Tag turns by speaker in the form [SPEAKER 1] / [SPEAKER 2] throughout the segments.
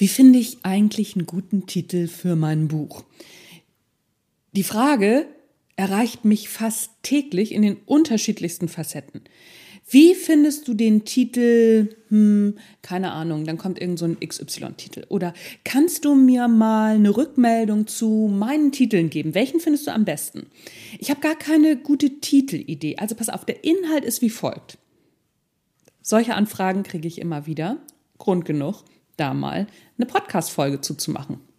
[SPEAKER 1] Wie finde ich eigentlich einen guten Titel für mein Buch? Die Frage erreicht mich fast täglich in den unterschiedlichsten Facetten. Wie findest du den Titel, hm, keine Ahnung, dann kommt irgend so XY-Titel. Oder kannst du mir mal eine Rückmeldung zu meinen Titeln geben? Welchen findest du am besten? Ich habe gar keine gute Titelidee. Also pass auf, der Inhalt ist wie folgt. Solche Anfragen kriege ich immer wieder. Grund genug, da mal eine Podcast-Folge zuzumachen.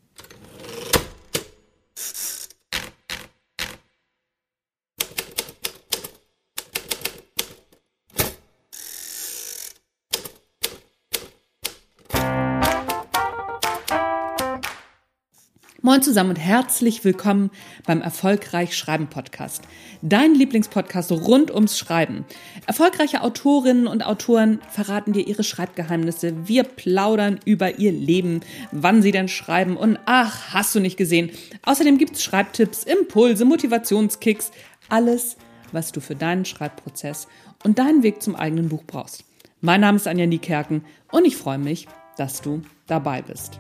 [SPEAKER 1] Moin zusammen und herzlich willkommen beim Erfolgreich Schreiben Podcast. Dein Lieblingspodcast rund ums Schreiben. Erfolgreiche Autorinnen und Autoren verraten dir ihre Schreibgeheimnisse. Wir plaudern über ihr Leben, wann sie denn schreiben und ach, hast du nicht gesehen. Außerdem gibt's Schreibtipps, Impulse, Motivationskicks, alles, was du für deinen Schreibprozess und deinen Weg zum eigenen Buch brauchst. Mein Name ist Anja Niekerken und ich freue mich, dass du dabei bist.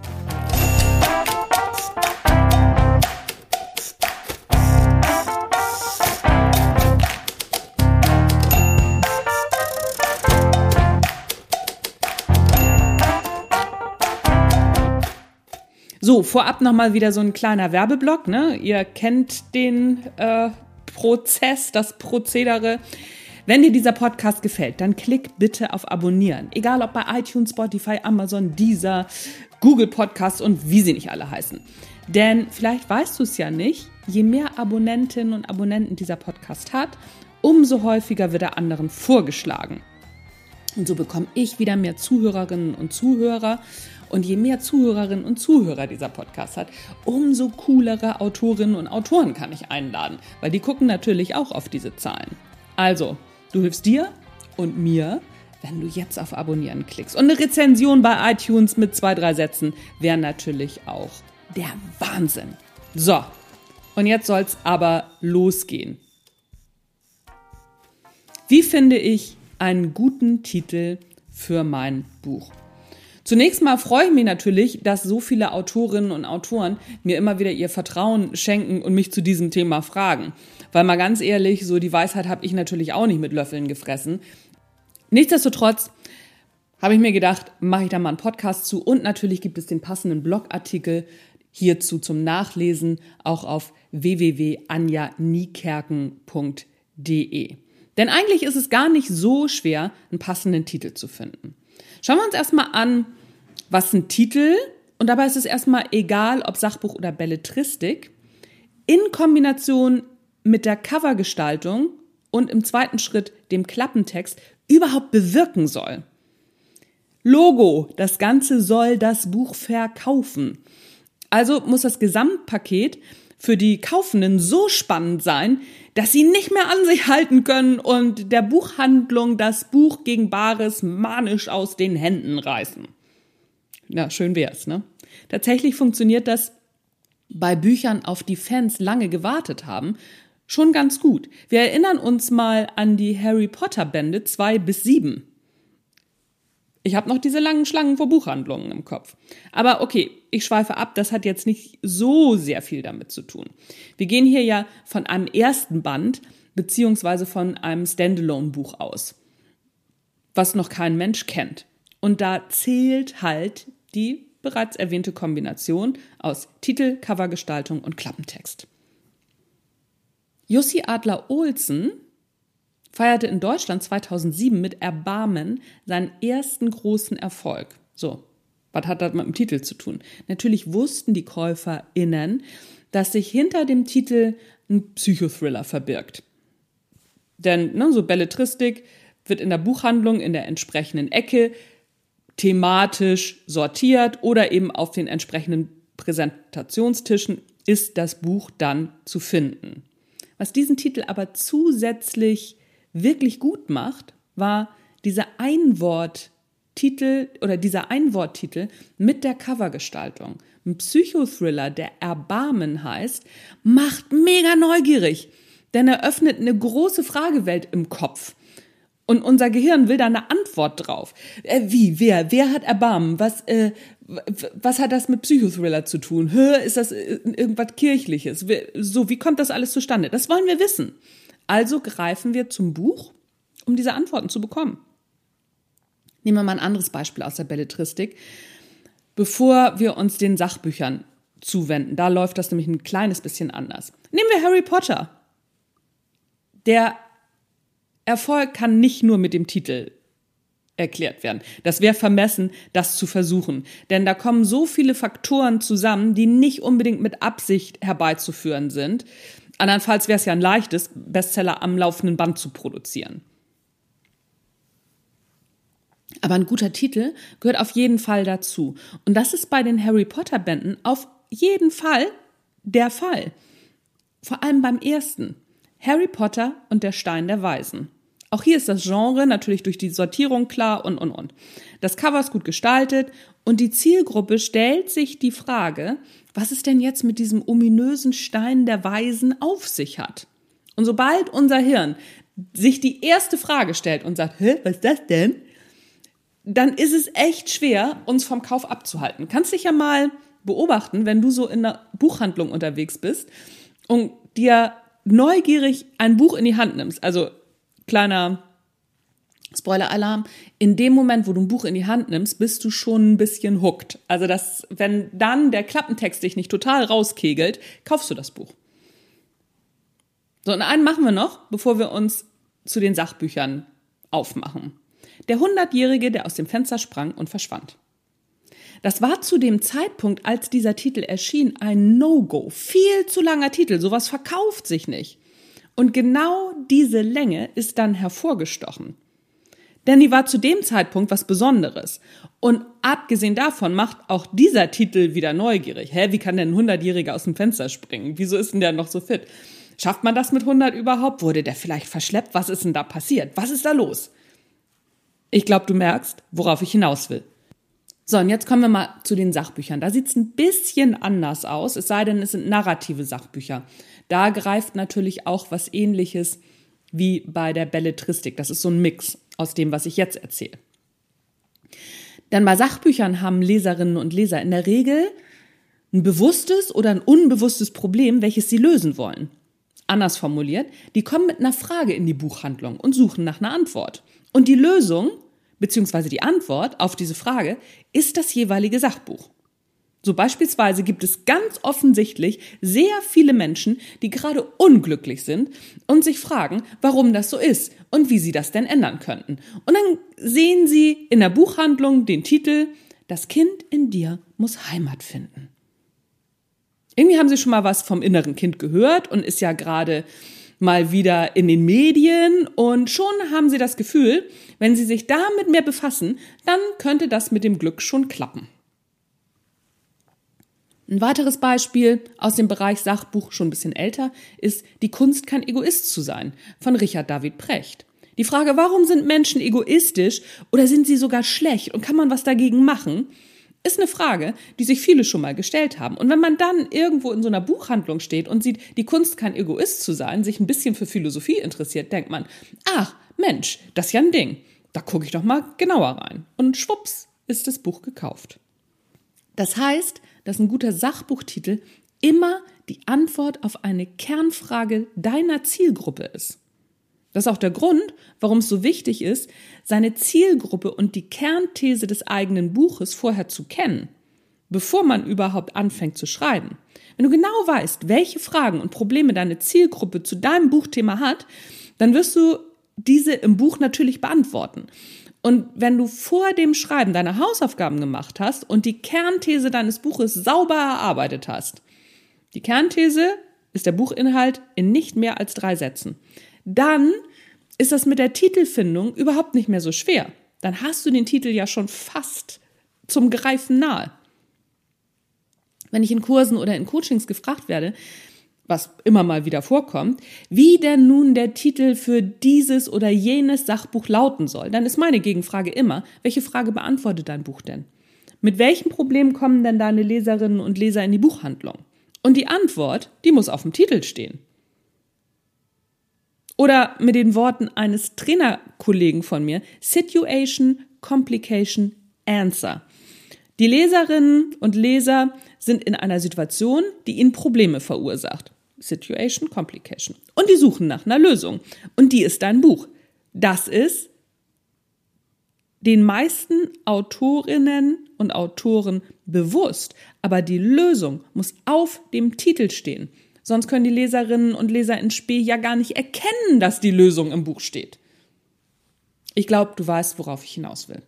[SPEAKER 1] So, vorab nochmal wieder so ein kleiner Werbeblock. Ne? Ihr kennt den äh, Prozess, das Prozedere. Wenn dir dieser Podcast gefällt, dann klick bitte auf Abonnieren. Egal ob bei iTunes, Spotify, Amazon, Deezer, Google Podcasts und wie sie nicht alle heißen. Denn vielleicht weißt du es ja nicht, je mehr Abonnentinnen und Abonnenten dieser Podcast hat, umso häufiger wird er anderen vorgeschlagen. Und so bekomme ich wieder mehr Zuhörerinnen und Zuhörer und je mehr Zuhörerinnen und Zuhörer dieser Podcast hat, umso coolere Autorinnen und Autoren kann ich einladen, weil die gucken natürlich auch auf diese Zahlen. Also, du hilfst dir und mir, wenn du jetzt auf Abonnieren klickst. Und eine Rezension bei iTunes mit zwei, drei Sätzen wäre natürlich auch der Wahnsinn. So, und jetzt soll es aber losgehen. Wie finde ich einen guten Titel für mein Buch? Zunächst mal freue ich mich natürlich, dass so viele Autorinnen und Autoren mir immer wieder ihr Vertrauen schenken und mich zu diesem Thema fragen. Weil mal ganz ehrlich, so die Weisheit habe ich natürlich auch nicht mit Löffeln gefressen. Nichtsdestotrotz habe ich mir gedacht, mache ich da mal einen Podcast zu und natürlich gibt es den passenden Blogartikel hierzu zum Nachlesen auch auf www.anjaniekerken.de. Denn eigentlich ist es gar nicht so schwer, einen passenden Titel zu finden. Schauen wir uns erstmal an, was ein Titel, und dabei ist es erstmal egal, ob Sachbuch oder Belletristik, in Kombination mit der Covergestaltung und im zweiten Schritt dem Klappentext überhaupt bewirken soll. Logo, das Ganze soll das Buch verkaufen. Also muss das Gesamtpaket für die Kaufenden so spannend sein, dass sie nicht mehr an sich halten können und der Buchhandlung das Buch gegen Bares manisch aus den Händen reißen. Ja, schön wär's, ne? Tatsächlich funktioniert das bei Büchern, auf die Fans lange gewartet haben, schon ganz gut. Wir erinnern uns mal an die Harry Potter Bände 2 bis 7. Ich habe noch diese langen Schlangen vor Buchhandlungen im Kopf. Aber okay, ich schweife ab, das hat jetzt nicht so sehr viel damit zu tun. Wir gehen hier ja von einem ersten Band beziehungsweise von einem Standalone-Buch aus, was noch kein Mensch kennt. Und da zählt halt die bereits erwähnte Kombination aus Titel, Covergestaltung und Klappentext. Jussi Adler Olsen feierte in Deutschland 2007 mit Erbarmen seinen ersten großen Erfolg. So, was hat das mit dem Titel zu tun? Natürlich wussten die KäuferInnen, dass sich hinter dem Titel ein Psychothriller verbirgt. Denn ne, so Belletristik wird in der Buchhandlung in der entsprechenden Ecke thematisch sortiert oder eben auf den entsprechenden Präsentationstischen ist das Buch dann zu finden. Was diesen Titel aber zusätzlich wirklich gut macht, war dieser Einworttitel oder dieser Einworttitel mit der Covergestaltung. Ein Psychothriller, der Erbarmen heißt, macht mega neugierig, denn er öffnet eine große Fragewelt im Kopf. Und unser Gehirn will da eine Antwort drauf. Äh, wie, wer, wer hat Erbarmen? Was, äh, Was hat das mit Psychothriller zu tun? Ist das irgendwas Kirchliches? So, wie kommt das alles zustande? Das wollen wir wissen. Also greifen wir zum Buch, um diese Antworten zu bekommen. Nehmen wir mal ein anderes Beispiel aus der Belletristik. Bevor wir uns den Sachbüchern zuwenden, da läuft das nämlich ein kleines bisschen anders. Nehmen wir Harry Potter. Der Erfolg kann nicht nur mit dem Titel erklärt werden. Das wäre vermessen, das zu versuchen. Denn da kommen so viele Faktoren zusammen, die nicht unbedingt mit Absicht herbeizuführen sind. Andernfalls wäre es ja ein leichtes, Bestseller am laufenden Band zu produzieren. Aber ein guter Titel gehört auf jeden Fall dazu. Und das ist bei den Harry Potter Bänden auf jeden Fall der Fall. Vor allem beim ersten. Harry Potter und der Stein der Weisen. Auch hier ist das Genre natürlich durch die Sortierung klar und, und, und. Das Cover ist gut gestaltet und die Zielgruppe stellt sich die Frage, was es denn jetzt mit diesem ominösen Stein der Weisen auf sich hat. Und sobald unser Hirn sich die erste Frage stellt und sagt, Hä, was ist das denn? Dann ist es echt schwer, uns vom Kauf abzuhalten. Kannst dich ja mal beobachten, wenn du so in einer Buchhandlung unterwegs bist und dir neugierig ein Buch in die Hand nimmst. Also kleiner Spoiler-Alarm, in dem Moment, wo du ein Buch in die Hand nimmst, bist du schon ein bisschen hooked. Also das, wenn dann der Klappentext dich nicht total rauskegelt, kaufst du das Buch. So, und einen machen wir noch, bevor wir uns zu den Sachbüchern aufmachen. Der Hundertjährige, der aus dem Fenster sprang und verschwand. Das war zu dem Zeitpunkt, als dieser Titel erschien, ein No-Go. Viel zu langer Titel. Sowas verkauft sich nicht. Und genau diese Länge ist dann hervorgestochen. Denn die war zu dem Zeitpunkt was Besonderes. Und abgesehen davon macht auch dieser Titel wieder neugierig. Hä, wie kann denn ein 100-Jähriger aus dem Fenster springen? Wieso ist denn der noch so fit? Schafft man das mit 100 überhaupt? Wurde der vielleicht verschleppt? Was ist denn da passiert? Was ist da los? Ich glaube, du merkst, worauf ich hinaus will. So, und jetzt kommen wir mal zu den Sachbüchern. Da sieht es ein bisschen anders aus, es sei denn, es sind narrative Sachbücher. Da greift natürlich auch was ähnliches wie bei der Belletristik. Das ist so ein Mix aus dem, was ich jetzt erzähle. Denn bei Sachbüchern haben Leserinnen und Leser in der Regel ein bewusstes oder ein unbewusstes Problem, welches sie lösen wollen. Anders formuliert, die kommen mit einer Frage in die Buchhandlung und suchen nach einer Antwort. Und die Lösung beziehungsweise die Antwort auf diese Frage ist das jeweilige Sachbuch. So beispielsweise gibt es ganz offensichtlich sehr viele Menschen, die gerade unglücklich sind und sich fragen, warum das so ist und wie sie das denn ändern könnten. Und dann sehen sie in der Buchhandlung den Titel Das Kind in dir muss Heimat finden. Irgendwie haben sie schon mal was vom inneren Kind gehört und ist ja gerade mal wieder in den Medien und schon haben sie das Gefühl, wenn sie sich damit mehr befassen, dann könnte das mit dem Glück schon klappen. Ein weiteres Beispiel aus dem Bereich Sachbuch schon ein bisschen älter ist Die Kunst kein Egoist zu sein von Richard David Precht. Die Frage, warum sind Menschen egoistisch oder sind sie sogar schlecht und kann man was dagegen machen, ist eine Frage, die sich viele schon mal gestellt haben. Und wenn man dann irgendwo in so einer Buchhandlung steht und sieht, die Kunst kein Egoist zu sein, sich ein bisschen für Philosophie interessiert, denkt man, ach, Mensch, das ist ja ein Ding. Da gucke ich doch mal genauer rein. Und schwupps ist das Buch gekauft. Das heißt, dass ein guter Sachbuchtitel immer die Antwort auf eine Kernfrage deiner Zielgruppe ist. Das ist auch der Grund, warum es so wichtig ist, seine Zielgruppe und die Kernthese des eigenen Buches vorher zu kennen, bevor man überhaupt anfängt zu schreiben. Wenn du genau weißt, welche Fragen und Probleme deine Zielgruppe zu deinem Buchthema hat, dann wirst du diese im Buch natürlich beantworten. Und wenn du vor dem Schreiben deine Hausaufgaben gemacht hast und die Kernthese deines Buches sauber erarbeitet hast, die Kernthese ist der Buchinhalt in nicht mehr als drei Sätzen dann ist das mit der Titelfindung überhaupt nicht mehr so schwer. Dann hast du den Titel ja schon fast zum Greifen nahe. Wenn ich in Kursen oder in Coachings gefragt werde, was immer mal wieder vorkommt, wie denn nun der Titel für dieses oder jenes Sachbuch lauten soll, dann ist meine Gegenfrage immer, welche Frage beantwortet dein Buch denn? Mit welchen Problemen kommen denn deine Leserinnen und Leser in die Buchhandlung? Und die Antwort, die muss auf dem Titel stehen. Oder mit den Worten eines Trainerkollegen von mir, Situation, Complication, Answer. Die Leserinnen und Leser sind in einer Situation, die ihnen Probleme verursacht. Situation, Complication. Und die suchen nach einer Lösung. Und die ist dein Buch. Das ist den meisten Autorinnen und Autoren bewusst. Aber die Lösung muss auf dem Titel stehen. Sonst können die Leserinnen und Leser in Spee ja gar nicht erkennen, dass die Lösung im Buch steht. Ich glaube, du weißt, worauf ich hinaus will.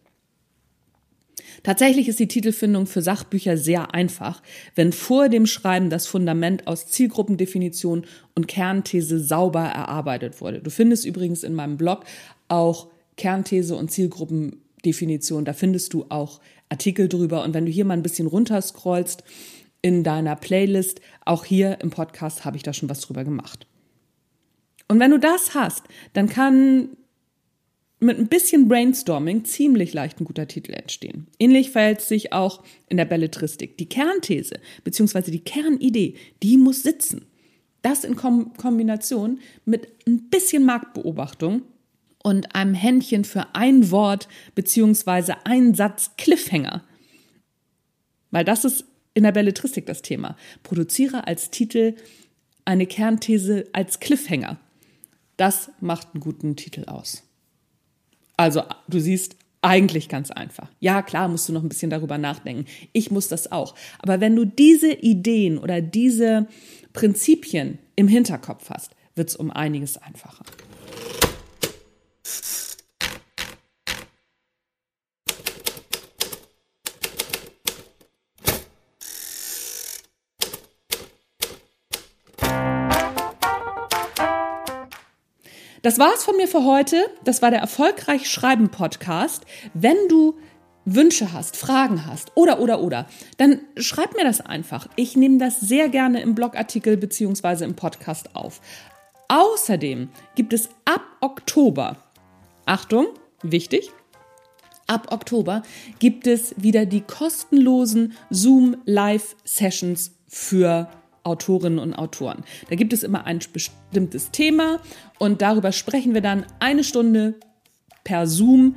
[SPEAKER 1] Tatsächlich ist die Titelfindung für Sachbücher sehr einfach, wenn vor dem Schreiben das Fundament aus Zielgruppendefinition und Kernthese sauber erarbeitet wurde. Du findest übrigens in meinem Blog auch Kernthese und Zielgruppendefinition. Da findest du auch Artikel drüber. Und wenn du hier mal ein bisschen runterscrollst in deiner Playlist, auch hier im Podcast habe ich da schon was drüber gemacht. Und wenn du das hast, dann kann mit ein bisschen Brainstorming ziemlich leicht ein guter Titel entstehen. Ähnlich verhält es sich auch in der Belletristik. Die Kernthese bzw. die Kernidee, die muss sitzen. Das in Kombination mit ein bisschen Marktbeobachtung und einem Händchen für ein Wort bzw. einen Satz Cliffhanger. Weil das ist in der Belletristik das Thema. Produziere als Titel eine Kernthese als Cliffhanger. Das macht einen guten Titel aus. Also du siehst, eigentlich ganz einfach. Ja, klar musst du noch ein bisschen darüber nachdenken. Ich muss das auch. Aber wenn du diese Ideen oder diese Prinzipien im Hinterkopf hast, wird es um einiges einfacher. Das war's von mir für heute. Das war der Erfolgreich Schreiben Podcast. Wenn du Wünsche hast, Fragen hast oder oder oder, dann schreib mir das einfach. Ich nehme das sehr gerne im Blogartikel beziehungsweise im Podcast auf. Außerdem gibt es ab Oktober, Achtung, wichtig, ab Oktober gibt es wieder die kostenlosen Zoom Live Sessions für Autorinnen und Autoren. Da gibt es immer ein bestimmtes Thema und darüber sprechen wir dann eine Stunde per Zoom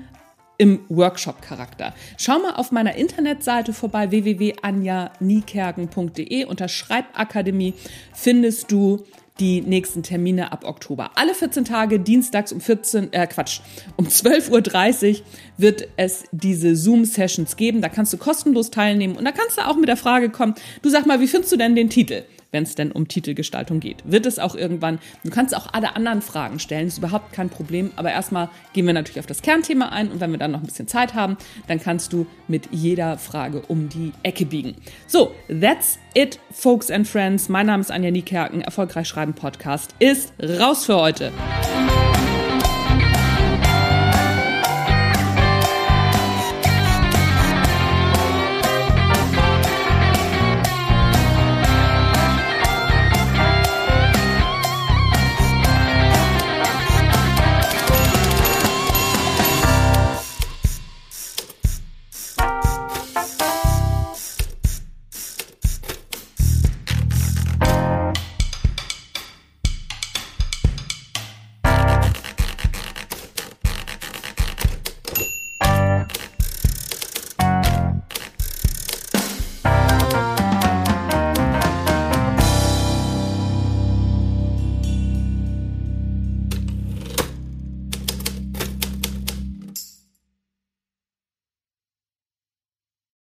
[SPEAKER 1] im Workshop-Charakter. Schau mal auf meiner Internetseite vorbei www.anja-niekerken.de unter Schreibakademie findest du die nächsten Termine ab Oktober. Alle 14 Tage, dienstags um 14, äh Quatsch, um 12.30 Uhr wird es diese Zoom-Sessions geben. Da kannst du kostenlos teilnehmen und da kannst du auch mit der Frage kommen, du sag mal, wie findest du denn den Titel? Wenn es denn um Titelgestaltung geht. Wird es auch irgendwann, du kannst auch alle anderen Fragen stellen, ist überhaupt kein Problem, aber erstmal gehen wir natürlich auf das Kernthema ein und wenn wir dann noch ein bisschen Zeit haben, dann kannst du mit jeder Frage um die Ecke biegen. So, that's it, folks and friends. Mein Name ist Anja Niekerken, Erfolgreich Schreiben Podcast ist raus für heute.